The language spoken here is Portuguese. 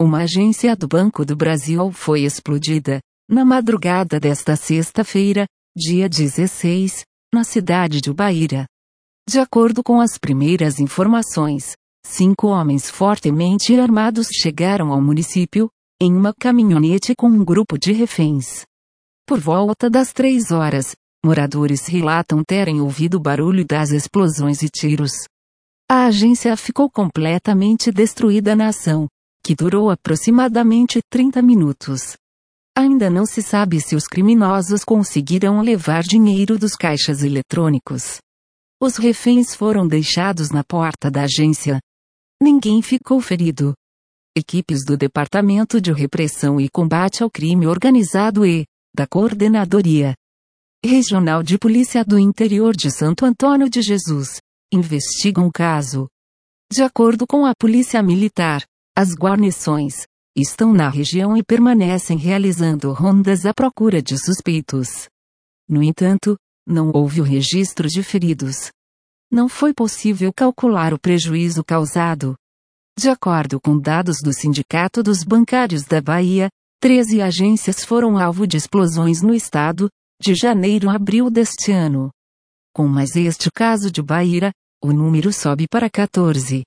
uma agência do Banco do Brasil foi explodida, na madrugada desta sexta-feira, dia 16, na cidade de Ubaíra. De acordo com as primeiras informações, cinco homens fortemente armados chegaram ao município, em uma caminhonete com um grupo de reféns. Por volta das três horas, moradores relatam terem ouvido o barulho das explosões e tiros. A agência ficou completamente destruída na ação, que durou aproximadamente 30 minutos. Ainda não se sabe se os criminosos conseguiram levar dinheiro dos caixas eletrônicos. Os reféns foram deixados na porta da agência. Ninguém ficou ferido. Equipes do Departamento de Repressão e Combate ao Crime Organizado e, da Coordenadoria Regional de Polícia do Interior de Santo Antônio de Jesus, investigam o caso. De acordo com a Polícia Militar, as guarnições estão na região e permanecem realizando rondas à procura de suspeitos. No entanto, não houve o registro de feridos. Não foi possível calcular o prejuízo causado. De acordo com dados do Sindicato dos Bancários da Bahia, 13 agências foram alvo de explosões no estado, de janeiro a abril deste ano. Com mais este caso de Bahia, o número sobe para 14.